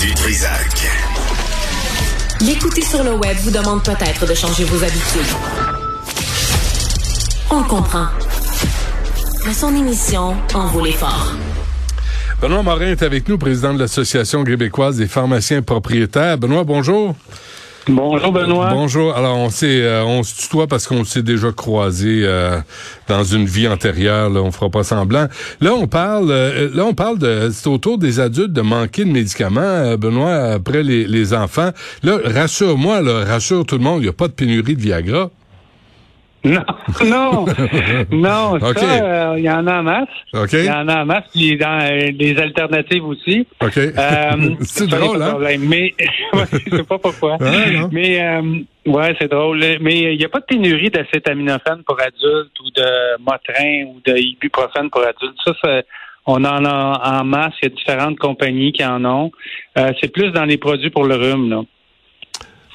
Du Trisac. L'écouter sur le web vous demande peut-être de changer vos habitudes. On le comprend. Mais son émission en vaut l'effort. Benoît Morin est avec nous, président de l'Association québécoise des pharmaciens propriétaires. Benoît, bonjour. Bonjour Benoît. Bonjour. Alors on euh, on se tutoie parce qu'on s'est déjà croisé euh, dans une vie antérieure. Là, on fera pas semblant. Là on parle euh, là on parle de c'est autour des adultes de manquer de médicaments. Benoît après les, enfants. Là rassure-moi, là, rassure tout le monde. Il y a pas de pénurie de Viagra. Non, non, non. Ça, il y en a en masse. Il y en a en masse. Puis dans euh, les alternatives aussi. OK. Euh, c'est drôle, hein? Mais je sais pas pourquoi. Ah. Mais euh, ouais, c'est drôle. Mais il n'y a pas de pénurie d'acétaminophène pour adultes ou de Motrin ou de ibuprofène pour adultes. Ça, ça on en a en masse. Il y a différentes compagnies qui en ont. Euh, c'est plus dans les produits pour le rhume, là.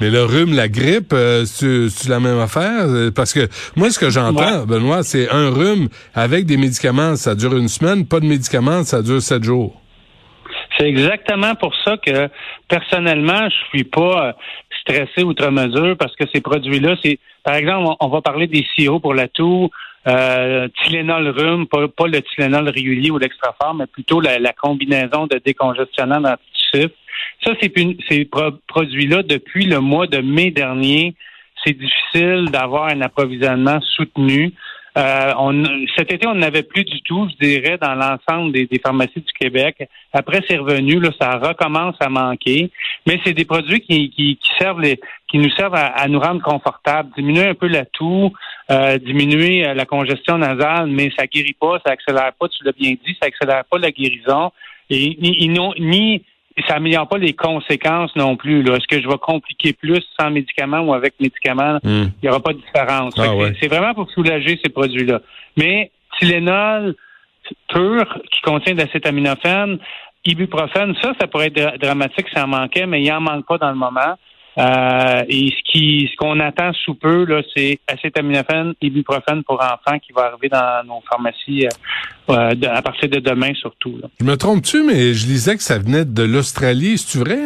Mais le rhume, la grippe, euh, c'est la même affaire? Euh, Parce que moi, ce que j'entends, Benoît, c'est un rhume avec des médicaments, ça dure une semaine, pas de médicaments, ça dure sept jours. C'est exactement pour ça que personnellement, je suis pas euh, stressé outre mesure parce que ces produits-là, c'est par exemple, on, va parler des sirops pour la toux, euh, Tylenol rhume, pas, pas le Tylenol régulier ou l'extra fort, mais plutôt la, la combinaison de décongestionnants Ça, ces pro- produits-là depuis le mois de mai dernier, c'est difficile d'avoir un approvisionnement soutenu. Euh, cet été, on n'avait plus du tout, je dirais, dans l'ensemble des, pharmacies du Québec. Après, c'est revenu, là, ça recommence à manquer. Mais c'est des produits qui, servent qui nous servent à, nous rendre confortables, diminuer un peu la toux, euh, diminuer euh, la congestion nasale, mais ça guérit pas, ça accélère pas, tu l'as bien dit, ça accélère pas la guérison. Et ni, ni ça améliore pas les conséquences non plus. Est-ce que je vais compliquer plus sans médicaments ou avec médicaments? Hmm. Il n'y aura pas de différence. Ah ouais. C'est vraiment pour soulager ces produits-là. Mais Tylenol pur, qui contient de l'acétaminophène, ibuprofène, ça, ça pourrait être dra- dramatique si ça en manquait, mais il n'en manque pas dans le moment. Euh, et ce qui, ce qu'on attend sous peu, là, c'est acétaminophène, ibuprofène pour enfants qui va arriver dans nos pharmacies euh, euh, de- à partir de demain surtout. Là. Je me trompe-tu, mais je lisais que ça venait de l'Australie, c'est-tu vrai?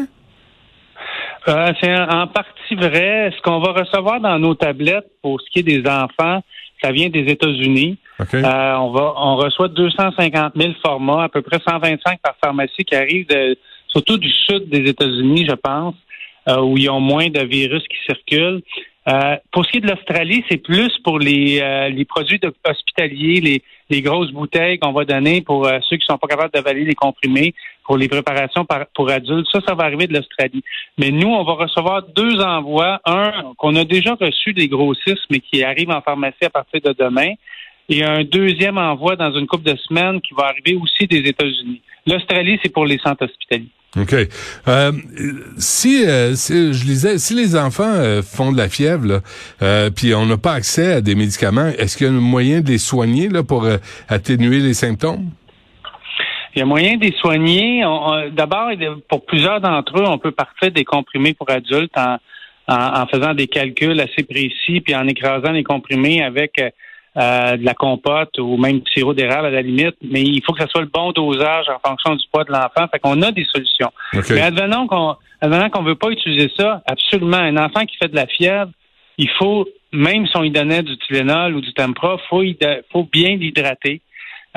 Euh, c'est en partie vrai. Ce qu'on va recevoir dans nos tablettes pour ce qui est des enfants, ça vient des États-Unis. OK. Euh, on va, on reçoit 250 000 formats, à peu près 125 par pharmacie qui arrivent de, surtout du sud des États-Unis, je pense, euh, où ils ont moins de virus qui circulent. Euh, pour ce qui est de l'Australie, c'est plus pour les, euh, les produits hospitaliers, les, les grosses bouteilles qu'on va donner pour euh, ceux qui sont pas capables d'avaler les comprimés, pour les préparations par- pour adultes. Ça, ça va arriver de l'Australie. Mais nous, on va recevoir deux envois. Un qu'on a déjà reçu des grossistes, mais qui arrive en pharmacie à partir de demain. Et un deuxième envoi dans une couple de semaines qui va arriver aussi des États-Unis. L'Australie, c'est pour les centres hospitaliers. OK. Euh, si, euh, si- je lisais, si les enfants euh, font de la fièvre, euh, puis on n'a pas accès à des médicaments, est-ce qu'il y a un moyen de les soigner là, pour euh, atténuer les symptômes? Il y a moyen de les soigner. D'abord, pour plusieurs d'entre eux, on peut partir des comprimés pour adultes en, en- en faisant des calculs assez précis, puis en écrasant les comprimés avec euh, de la compote ou même du sirop d'érable à la limite. Mais il faut que ce soit le bon dosage en fonction du poids de l'enfant. Fait qu'on a des solutions. OK. Mais advenons qu'on advenons qu'on veut pas utiliser ça, absolument. Un enfant qui fait de la fièvre, il faut, même si on lui donnait du Tylenol ou du Tempra, faut, faut bien l'hydrater.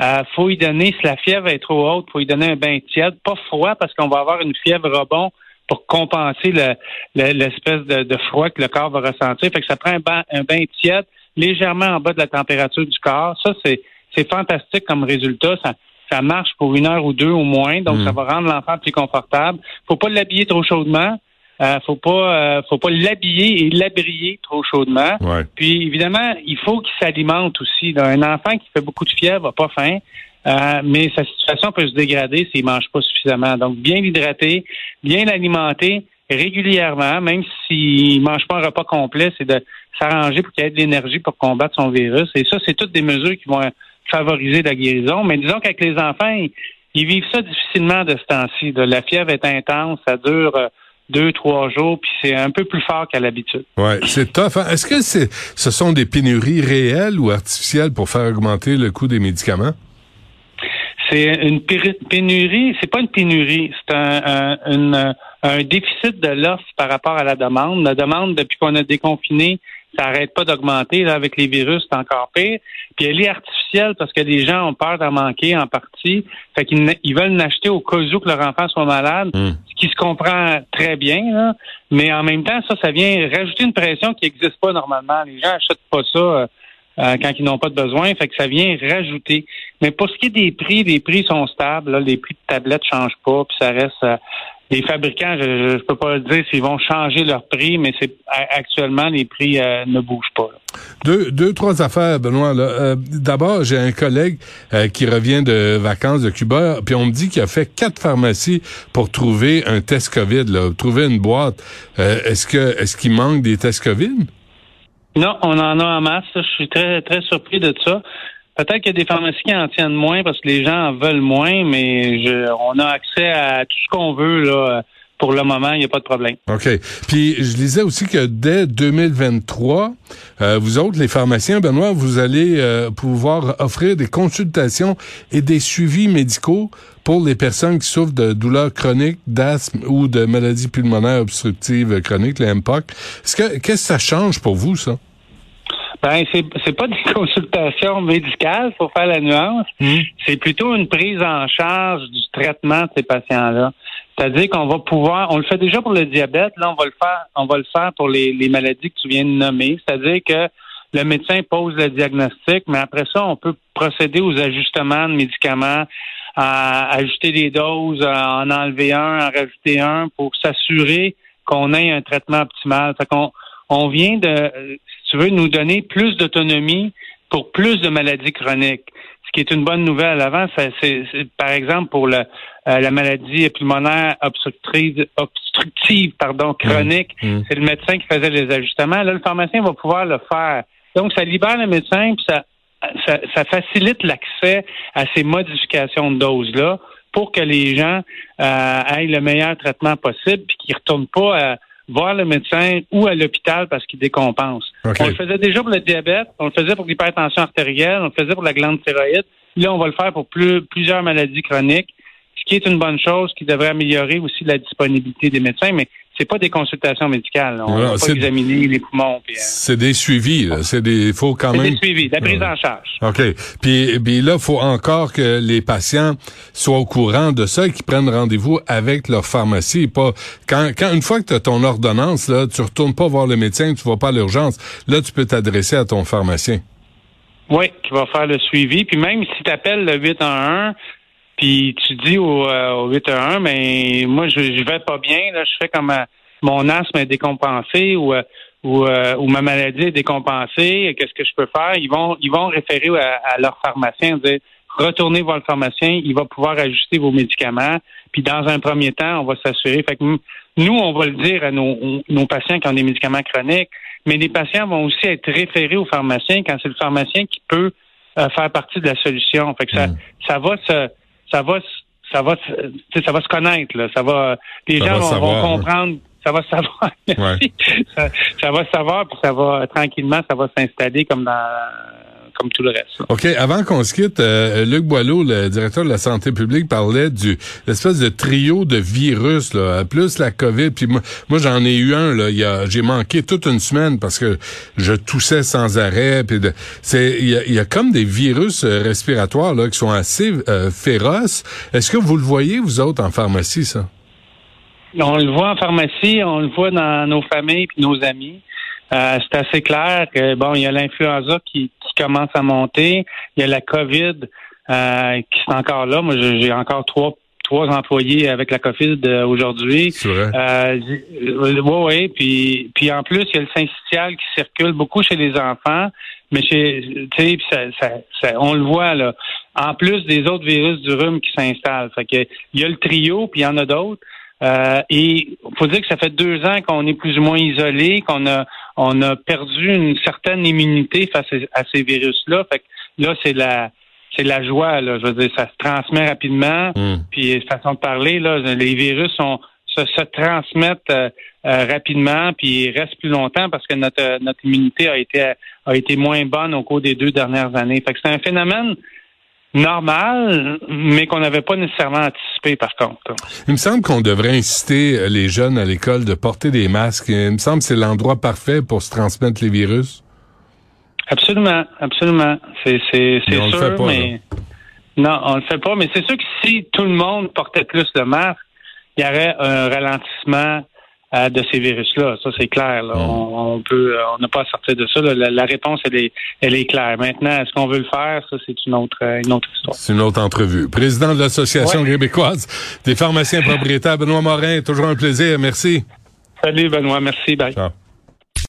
Euh, faut y donner, si la fièvre est trop haute, faut y donner un bain tiède, pas froid parce qu'on va avoir une fièvre rebond pour compenser le- le- l'espèce de, de froid que le corps va ressentir. Fait que ça prend un bain, un bain tiède légèrement en bas de la température du corps. Ça, c'est, c'est fantastique comme résultat. Ça, ça marche pour une heure ou deux au moins, donc Mm. ça va rendre l'enfant plus confortable. Faut pas l'habiller trop chaudement. Euh, faut pas, euh, faut pas l'habiller et l'abrier trop chaudement. Ouais. Puis évidemment, il faut qu'il s'alimente aussi. là. Un enfant qui fait beaucoup de fièvre n'a pas faim, euh, mais sa situation peut se dégrader s'il mange pas suffisamment. Donc bien l'hydrater, bien l'alimenter régulièrement, même s'il mange pas un repas complet, c'est de s'arranger pour qu'il ait de l'énergie pour combattre son virus. Et ça, c'est toutes des mesures qui vont favoriser la guérison. Mais disons qu'avec les enfants, ils, ils vivent ça difficilement de ce temps-ci. La fièvre est intense, ça dure euh, deux, trois jours, puis c'est un peu plus fort qu'à l'habitude. Ouais, c'est tough. hein. Est-ce que c'est, ce sont des pénuries réelles ou artificielles pour faire augmenter le coût des médicaments? c'est une pénurie, c'est pas une pénurie, c'est un, un, un, déficit de l'offre par rapport à la demande. La demande, depuis qu'on a déconfiné, ça n'arrête pas d'augmenter. Là, avec les virus, c'est encore pire. Puis elle est artificielle parce que les gens ont peur d'en manquer en partie. Fait qu'ils ils veulent l'acheter au cas où que leur enfant soit malade, hmm. ce qui se comprend très bien. Là. Mais en même temps, ça, ça vient rajouter une pression qui n'existe pas normalement. Les gens achètent pas ça. Euh, euh, quand ils n'ont pas de besoin, fait que ça vient rajouter. Mais pour ce qui est des prix, les prix sont stables. les prix de tablettes changent pas, puis ça reste. Euh, les fabricants, je ne peux pas dire s'ils vont changer leur prix, mais c'est actuellement les prix euh, ne bougent pas. Deux, deux, trois affaires, Benoît. D'abord, j'ai un collègue qui revient de vacances de Cuba, puis on me dit qu'il a fait quatre pharmacies pour trouver un test COVID, là, trouver une boîte. est-ce que est-ce qu'il manque des tests COVID? Non, on en a en masse. Je suis très, très surpris de ça. Peut-être qu'il y a des pharmacies qui en tiennent moins parce que les gens en veulent moins, mais je, on a accès à tout ce qu'on veut là. Pour le moment, il n'y a pas de problème. OK. Puis je lisais aussi que dès 2023, euh, vous autres, les pharmaciens, Benoît, vous allez euh, pouvoir offrir des consultations et des suivis médicaux pour les personnes qui souffrent de douleurs chroniques, d'asthme ou de maladies pulmonaires obstructives chroniques, les MPOC. Est-ce que qu'est-ce que ça change pour vous, ça? Ben, c'est, c'est pas des consultations médicales, faut faire la nuance. Hmm. C'est plutôt une prise en charge du traitement de ces patients-là. C'est-à-dire qu'on va pouvoir, on le fait déjà pour le diabète, là, on va le faire, on va le faire pour les, les maladies que tu viens de nommer. C'est-à-dire que le médecin pose le diagnostic, mais après ça, on peut procéder aux ajustements de médicaments, à ajouter des doses, à en enlever un, en rajouter un pour s'assurer qu'on ait un traitement optimal. Fait qu'on on vient de, tu veux, nous donner plus d'autonomie pour plus de maladies chroniques. Ce qui est une bonne nouvelle. Avant, c'est, par exemple, pour le, euh, la maladie pulmonaire obstructive, obstructive pardon, chronique, mmh. Mmh. c'est le médecin qui faisait les ajustements. Là, le pharmacien va pouvoir le faire. Donc, ça libère le médecin, puis ça, ça, facilite l'accès à ces modifications de doses-là pour que les gens euh, aient le meilleur traitement possible, puis qu'ils ne retournent pas à voir le médecin ou à l'hôpital parce qu'il décompense. On le faisait déjà pour le diabète, on le faisait pour l'hypertension artérielle, on le faisait pour la glande thyroïde. Là, on va le faire pour plusieurs maladies chroniques, ce qui est une bonne chose, qui devrait améliorer aussi la disponibilité des médecins. Mais c'est pas des consultations médicales. On va pas examiner les poumons. Euh, c'est des suivis. C'est des. faut quand même. des suivis, la prise en charge. Ok. Puis, puis là, faut encore que les patients soient au courant de ça et qu'ils prennent rendez-vous avec leur pharmacie. Pas quand, quand une fois que tu as ton ordonnance, là, tu retournes pas voir le médecin, tu vas pas à l'urgence. Là, tu peux t'adresser à ton pharmacien. Oui, qui va faire le suivi. Puis même si tu appelles le 811, puis tu dis au, euh, au 8 1 mais moi, je, je vais pas bien. Là, je fais comme euh, mon asthme est décompensé ou, euh, ou, ou ma maladie est décompensée. Qu'est-ce que je peux faire? Ils vont ils vont référer à, leur pharmacien, dire retournez voir le pharmacien, il va pouvoir ajuster vos médicaments. Puis dans un premier temps, on va s'assurer. Fait que nous, on va le dire à nos, nos patients qui ont des médicaments chroniques, mais les patients vont aussi être référés au pharmacien quand c'est le pharmacien qui peut faire partie de la solution. Fait que ça, mmh. ça va se ça va ça va ça va se connaître là. ça va les gens vont, comprendre. Ça va savoir. Ça, ça, va savoir puis ça va tranquillement ça va s'installer comme dans comme tout le reste. OK. Avant qu'on se quitte, euh, Luc Boileau, le directeur de la santé publique, parlait du l'espèce de trio de virus, là, plus la COVID. Puis moi, moi j'en ai eu un, là. J'ai manqué toute une semaine parce que je toussais sans arrêt. Puis c'est il y, y a, comme des virus euh, respiratoires là, qui sont assez euh, féroces. Est-ce que vous le voyez, vous autres, en pharmacie, ça? On le voit en pharmacie, on le voit dans nos familles et nos amis. Euh, c'est assez clair que bon, il y a l'influenza qui, qui, commence à monter, il y a la COVID euh, qui est encore là. Moi, j'ai encore trois trois employés avec la COVID euh, aujourd'hui. C'est vrai. Euh, oui, oui. Puis, puis en plus, il y a le syncytial qui circule beaucoup chez les enfants, mais chez, tu sais, ça, ça, on le voit là. En plus des autres virus du rhume qui s'installent. Fait que il y a le trio, puis il y en a d'autres. Euh, et faut dire que ça fait deux ans qu'on est plus ou moins isolé, qu'on a on a perdu une certaine immunité face à ces virus-là. Fait que là, c'est la c'est la joie, là. Je veux dire, ça se transmet rapidement. Mm. Puis façon de parler, là, les virus sont se, se transmettent euh, euh, rapidement puis restent plus longtemps parce que notre notre immunité a été a été moins bonne au cours des deux dernières années. Fait que c'est un phénomène normal, mais qu'on n'avait pas nécessairement anticipé par contre. Il me semble qu'on devrait inciter euh, les jeunes à l'école de porter des masques. Il me semble que c'est l'endroit parfait pour se transmettre les virus. Absolument, absolument. C'est c'est c'est sûr, mais non, on le fait pas. Mais c'est sûr que si tout le monde portait plus de masques, il y aurait un ralentissement de ces virus-là. Ça, c'est clair. Mm. On, peut, euh, on n'a pas à sortir de ça. La, réponse, elle est, elle est claire. Maintenant, est-ce qu'on veut le faire? Ça, c'est une autre, euh, une autre histoire. C'est une autre entrevue. Président de l'Association québécoise des pharmaciens propriétaires, Benoît Morin, toujours un plaisir. Merci. Salut, Benoît. Merci. Bye. Ciao.